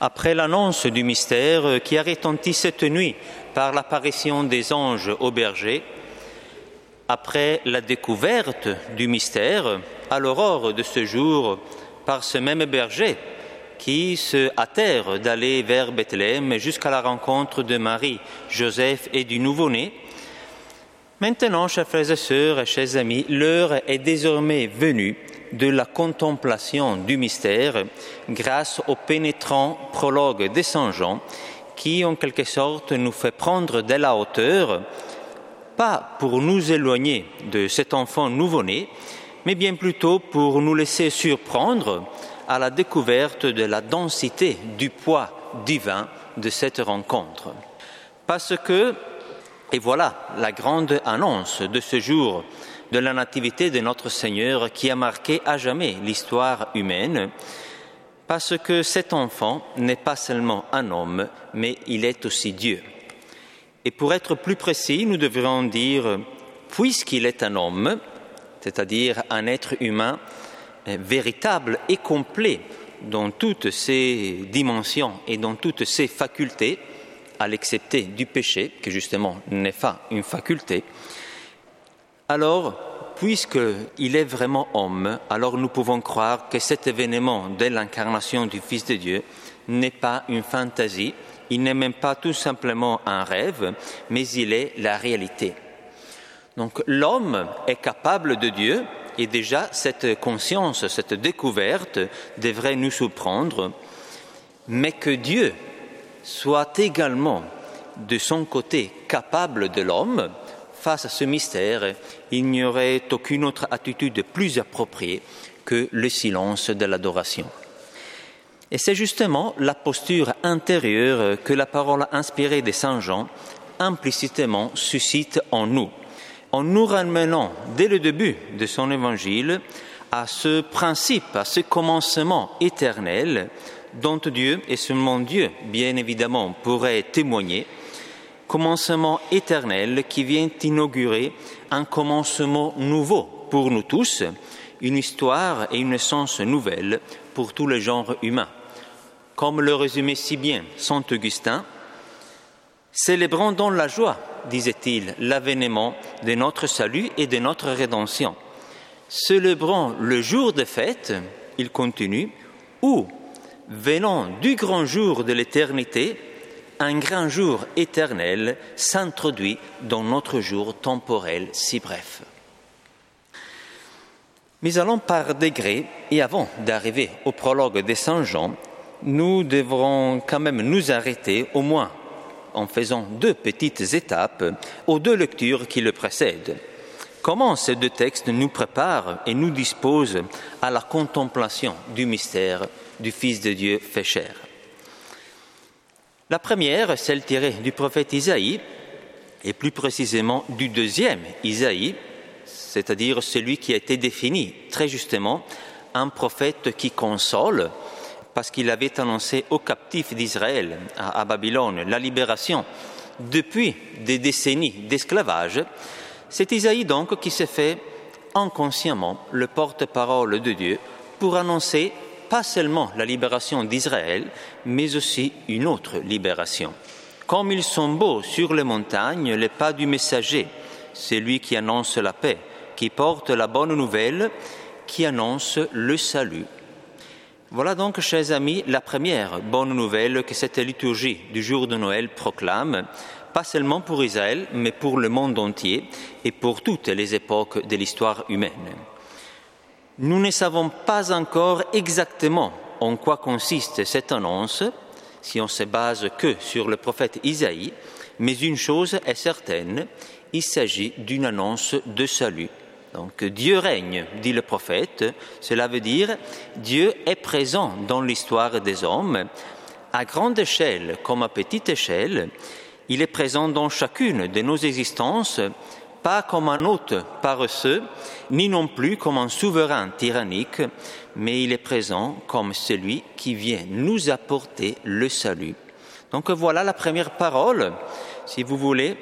Après l'annonce du mystère qui a retenti cette nuit par l'apparition des anges au berger, après la découverte du mystère à l'aurore de ce jour par ce même berger qui se hâtèrent d'aller vers Bethléem jusqu'à la rencontre de Marie, Joseph et du nouveau-né, Maintenant, chers frères et sœurs et chers amis, l'heure est désormais venue de la contemplation du mystère grâce au pénétrant prologue de Saint Jean qui, en quelque sorte, nous fait prendre de la hauteur, pas pour nous éloigner de cet enfant nouveau-né, mais bien plutôt pour nous laisser surprendre à la découverte de la densité du poids divin de cette rencontre. Parce que et voilà la grande annonce de ce jour de la nativité de notre Seigneur qui a marqué à jamais l'histoire humaine, parce que cet enfant n'est pas seulement un homme, mais il est aussi Dieu. Et pour être plus précis, nous devrions dire, puisqu'il est un homme, c'est-à-dire un être humain euh, véritable et complet dans toutes ses dimensions et dans toutes ses facultés, à l'excepter du péché, qui justement n'est pas une faculté, alors, puisqu'il est vraiment homme, alors nous pouvons croire que cet événement de l'incarnation du Fils de Dieu n'est pas une fantaisie, il n'est même pas tout simplement un rêve, mais il est la réalité. Donc l'homme est capable de Dieu et déjà cette conscience, cette découverte devrait nous surprendre, mais que Dieu soit également de son côté capable de l'homme, face à ce mystère, il n'y aurait aucune autre attitude plus appropriée que le silence de l'adoration. Et c'est justement la posture intérieure que la parole inspirée de Saint Jean implicitement suscite en nous, en nous ramenant dès le début de son évangile à ce principe, à ce commencement éternel dont Dieu et seulement Dieu, bien évidemment, pourrait témoigner, commencement éternel qui vient inaugurer un commencement nouveau pour nous tous, une histoire et une essence nouvelle pour tous les genres humains. Comme le résumait si bien Saint Augustin, célébrons donc la joie, disait-il, l'avènement de notre salut et de notre rédemption. Célébrons le jour de fête, il continue, où venant du grand jour de l'éternité, un grand jour éternel s'introduit dans notre jour temporel si bref. Mais allons par degrés, et avant d'arriver au prologue de Saint Jean, nous devrons quand même nous arrêter au moins en faisant deux petites étapes aux deux lectures qui le précèdent. Comment ces deux textes nous préparent et nous disposent à la contemplation du mystère du Fils de Dieu fait chair. La première, celle tirée du prophète Isaïe, et plus précisément du deuxième Isaïe, c'est-à-dire celui qui a été défini très justement un prophète qui console, parce qu'il avait annoncé aux captifs d'Israël à, Babylone la libération depuis des décennies d'esclavage. C'est Isaïe donc qui s'est fait inconsciemment le porte-parole de Dieu pour annoncer pas seulement la libération d'Israël, mais aussi une autre libération. Comme ils sont beaux sur les montagnes les pas du messager, celui qui annonce la paix, qui porte la bonne nouvelle, qui annonce le salut. Voilà donc, chers amis, la première bonne nouvelle que cette liturgie du jour de Noël proclame, pas seulement pour Israël, mais pour le monde entier et pour toutes les époques de l'histoire humaine. Nous ne savons pas encore exactement en quoi consiste cette annonce, si on se base que sur le prophète Isaïe, mais une chose est certaine, il s'agit d'une annonce de salut. Donc Dieu règne, dit le prophète, cela veut dire Dieu est présent dans l'histoire des hommes, à grande échelle comme à petite échelle, il est présent dans chacune de nos existences pas comme un hôte paresseux, ni non plus comme un souverain tyrannique, mais il est présent comme celui qui vient nous apporter le salut. Donc voilà la première parole, si vous voulez,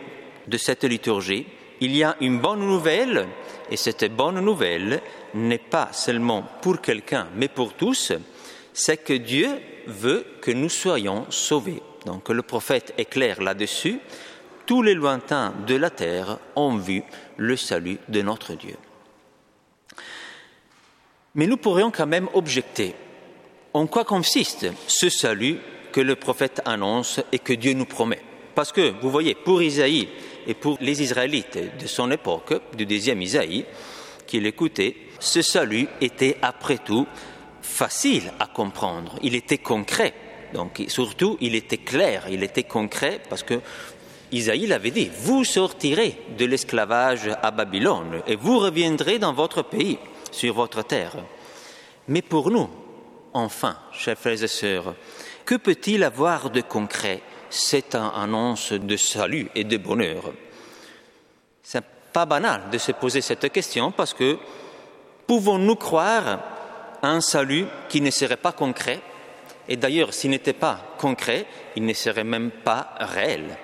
de cette liturgie. Il y a une bonne nouvelle, et cette bonne nouvelle n'est pas seulement pour quelqu'un, mais pour tous. c'est que Dieu veut que nous soyons sauvés. Donc le prophète est clair là-dessus. Tous les lointains de la terre ont vu le salut de notre Dieu. Mais nous pourrions quand même objecter. En quoi consiste ce salut que le prophète annonce et que Dieu nous promet Parce que, vous voyez, pour Isaïe et pour les Israélites de son époque, du deuxième Isaïe, qu'il écoutait, ce salut était après tout facile à comprendre, il était concret. Donc surtout, il était clair, il était concret parce que Isaïe l'avait dit, vous sortirez de l'esclavage à Babylone et vous reviendrez dans votre pays, sur votre terre. Mais pour nous, enfin, chers frères et sœurs, que peut-il avoir de concret? Cette annonce de salut et de bonheur C'est pas banal de se poser cette question parce que pouvons-nous croire à un salut qui ne serait pas concret? Et d'ailleurs, s'il n'était pas concret, il ne serait même pas réel.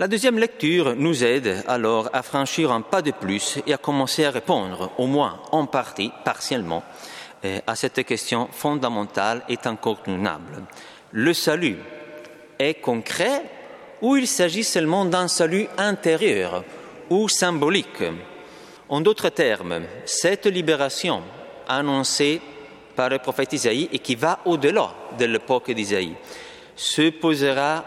La deuxième lecture nous aide alors à franchir un pas de plus et à commencer à répondre, au moins en partie, partiellement, euh, à cette question fondamentale et incontournable. Le salut est concret ou il s'agit seulement d'un salut intérieur ou symbolique? En d'autres termes, cette libération annoncée par le prophète Isaïe et qui va au-delà de l'époque d'Isaïe se posera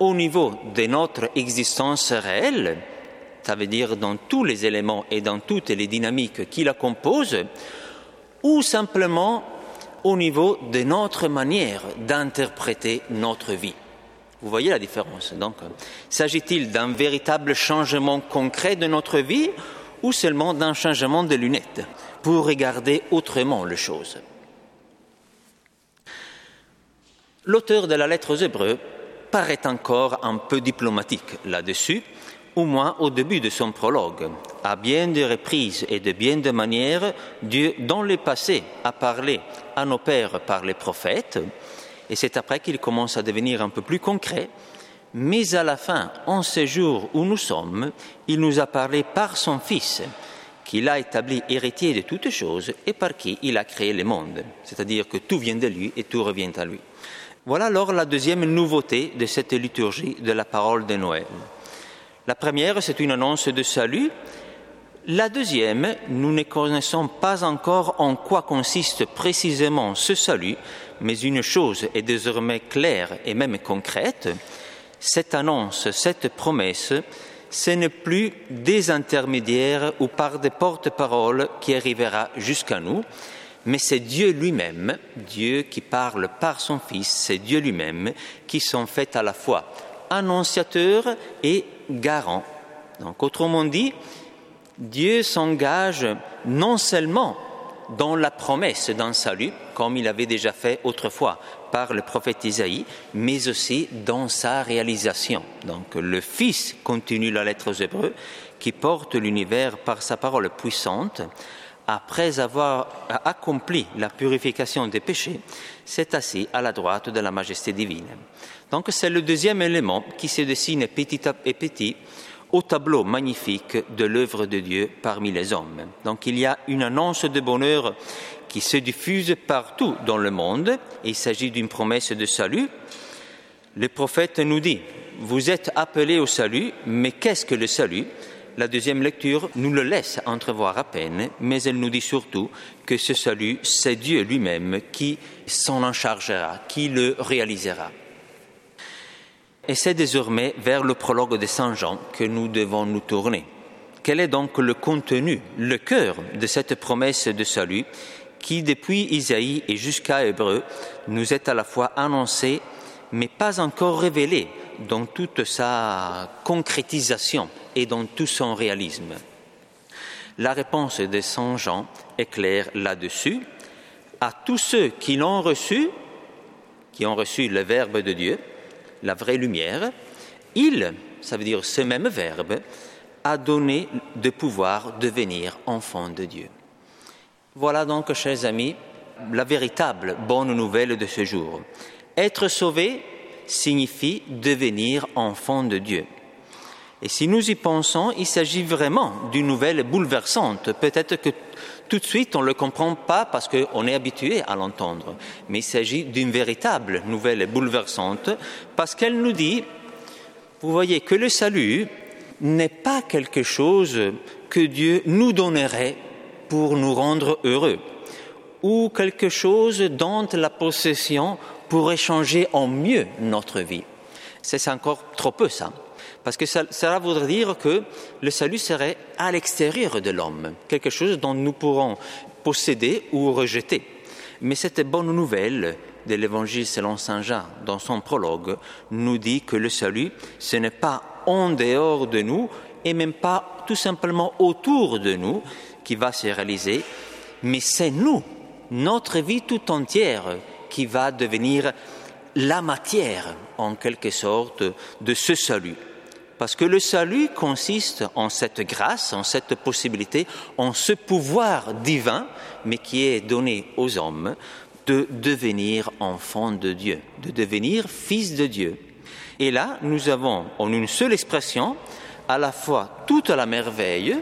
au niveau de notre existence réelle, ça veut dire dans tous les éléments et dans toutes les dynamiques qui la composent, ou simplement au niveau de notre manière d'interpréter notre vie. Vous voyez la différence. Donc, s'agit-il d'un véritable changement concret de notre vie ou seulement d'un changement de lunettes pour regarder autrement les choses? L'auteur de la lettre aux Hébreux paraît encore un peu diplomatique là-dessus, au moins au début de son prologue. À bien des reprises et de bien des manières, Dieu, dans le passé, a parlé à nos pères par les prophètes, et c'est après qu'il commence à devenir un peu plus concret. Mais à la fin, en ce jour où nous sommes, il nous a parlé par son Fils, qu'il a établi héritier de toutes choses et par qui il a créé le monde. C'est-à-dire que tout vient de lui et tout revient à lui. Voilà alors la deuxième nouveauté de cette liturgie de la parole de Noël. La première, c'est une annonce de salut. La deuxième, nous ne connaissons pas encore en quoi consiste précisément ce salut, mais une chose est désormais claire et même concrète. Cette annonce, cette promesse, ce n'est plus des intermédiaires ou par des porte-paroles qui arrivera jusqu'à nous, mais c'est Dieu lui-même, Dieu qui parle par son Fils, c'est Dieu lui-même qui sont faits à la fois annonciateur et garant. Donc, autrement dit, Dieu s'engage non seulement dans la promesse d'un salut, comme il avait déjà fait autrefois par le prophète Isaïe, mais aussi dans sa réalisation. Donc le Fils continue la lettre aux Hébreux, qui porte l'univers par sa parole puissante, après avoir accompli la purification des péchés, s'est assis à la droite de la majesté divine. Donc c'est le deuxième élément qui se dessine petit à petit au tableau magnifique de l'œuvre de Dieu parmi les hommes. Donc il y a une annonce de bonheur qui se diffuse partout dans le monde. Il s'agit d'une promesse de salut. Le prophète nous dit, vous êtes appelés au salut, mais qu'est-ce que le salut? La deuxième lecture nous le laisse entrevoir à peine, mais elle nous dit surtout que ce salut, c'est Dieu lui-même qui s'en en chargera, qui le réalisera. Et c'est désormais vers le prologue de Saint Jean que nous devons nous tourner. Quel est donc le contenu, le cœur de cette promesse de salut qui, depuis Isaïe et jusqu'à Hébreu, nous est à la fois annoncée, mais pas encore révélée dans toute sa concrétisation? Et dans tout son réalisme. La réponse de Saint Jean est claire là-dessus. À tous ceux qui l'ont reçu, qui ont reçu le Verbe de Dieu, la vraie lumière, il, ça veut dire ce même Verbe, a donné de pouvoir devenir enfant de Dieu. Voilà donc, chers amis, la véritable bonne nouvelle de ce jour. Être sauvé, signifie devenir enfant de Dieu. Et si nous y pensons, il s'agit vraiment d'une nouvelle bouleversante. Peut-être que tout de suite, on ne le comprend pas parce qu'on est habitué à l'entendre. Mais il s'agit d'une véritable nouvelle bouleversante parce qu'elle nous dit, vous voyez, que le salut n'est pas quelque chose que Dieu nous donnerait pour nous rendre heureux ou quelque chose dont la possession pourrait changer en mieux notre vie. C'est encore trop peu ça. Parce que cela voudrait dire que le salut serait à l'extérieur de l'homme, quelque chose dont nous pourrons posséder ou rejeter. Mais cette bonne nouvelle de l'Évangile selon Saint Jean, dans son prologue, nous dit que le salut, ce n'est pas en dehors de nous et même pas tout simplement autour de nous qui va se réaliser, mais c'est nous, notre vie tout entière, qui va devenir la matière, en quelque sorte, de ce salut. Parce que le salut consiste en cette grâce, en cette possibilité, en ce pouvoir divin, mais qui est donné aux hommes, de devenir enfant de Dieu, de devenir fils de Dieu. Et là, nous avons en une seule expression à la fois toute la merveille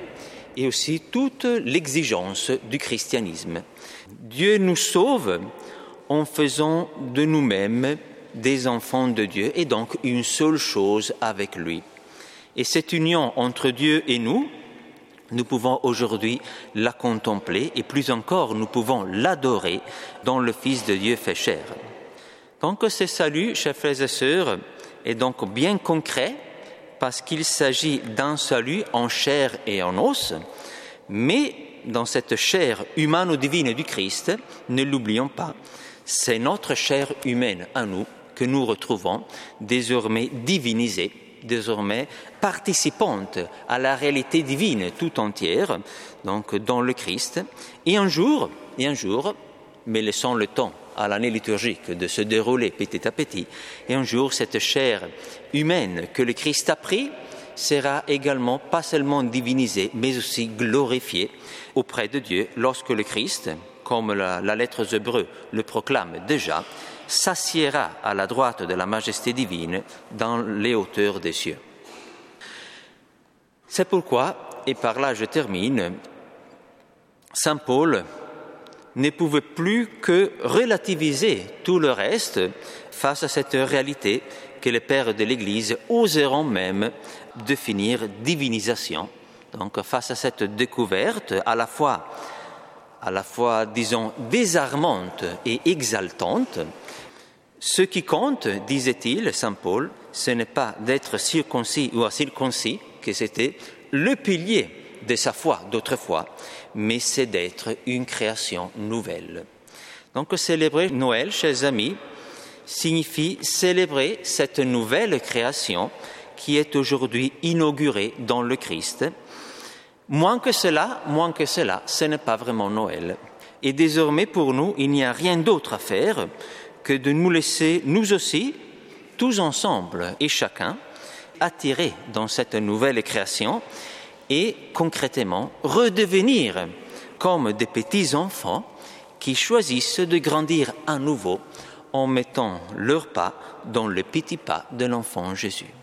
et aussi toute l'exigence du christianisme. Dieu nous sauve en faisant de nous-mêmes des enfants de Dieu et donc une seule chose avec lui. Et cette union entre Dieu et nous, nous pouvons aujourd'hui la contempler et plus encore, nous pouvons l'adorer dans le Fils de Dieu fait chair. Donc ce salut, chers frères et sœurs, est donc bien concret parce qu'il s'agit d'un salut en chair et en os, mais dans cette chair humaine ou divine du Christ, ne l'oublions pas, c'est notre chair humaine à nous que nous retrouvons désormais divinisée désormais participante à la réalité divine tout entière, donc dans le Christ. Et un jour, et un jour, mais laissons le temps à l'année liturgique de se dérouler petit à petit, et un jour cette chair humaine que le Christ a pris sera également pas seulement divinisée, mais aussi glorifiée auprès de Dieu lorsque le Christ, comme la, lettre Hébreu le proclame déjà, s'assiera à la droite de la majesté divine dans les hauteurs des cieux. C'est pourquoi, et par là je termine, Saint Paul ne pouvait plus que relativiser tout le reste face à cette réalité que les pères de l'Église oseront même définir divinisation. Donc face à cette découverte à la fois à la fois, disons, désarmante et exaltante, ce qui compte, disait-il, Saint Paul, ce n'est pas d'être circoncis ou circoncis, que c'était le pilier de sa foi d'autrefois, mais c'est d'être une création nouvelle. Donc célébrer Noël, chers amis, signifie célébrer cette nouvelle création qui est aujourd'hui inaugurée dans le Christ Moins que cela, moins que cela, ce n'est pas vraiment Noël. Et désormais, pour nous, il n'y a rien d'autre à faire que de nous laisser, nous aussi, tous ensemble et chacun, attirer dans cette nouvelle création et concrètement redevenir comme des petits enfants qui choisissent de grandir à nouveau en mettant leurs pas dans le petit pas de l'enfant Jésus.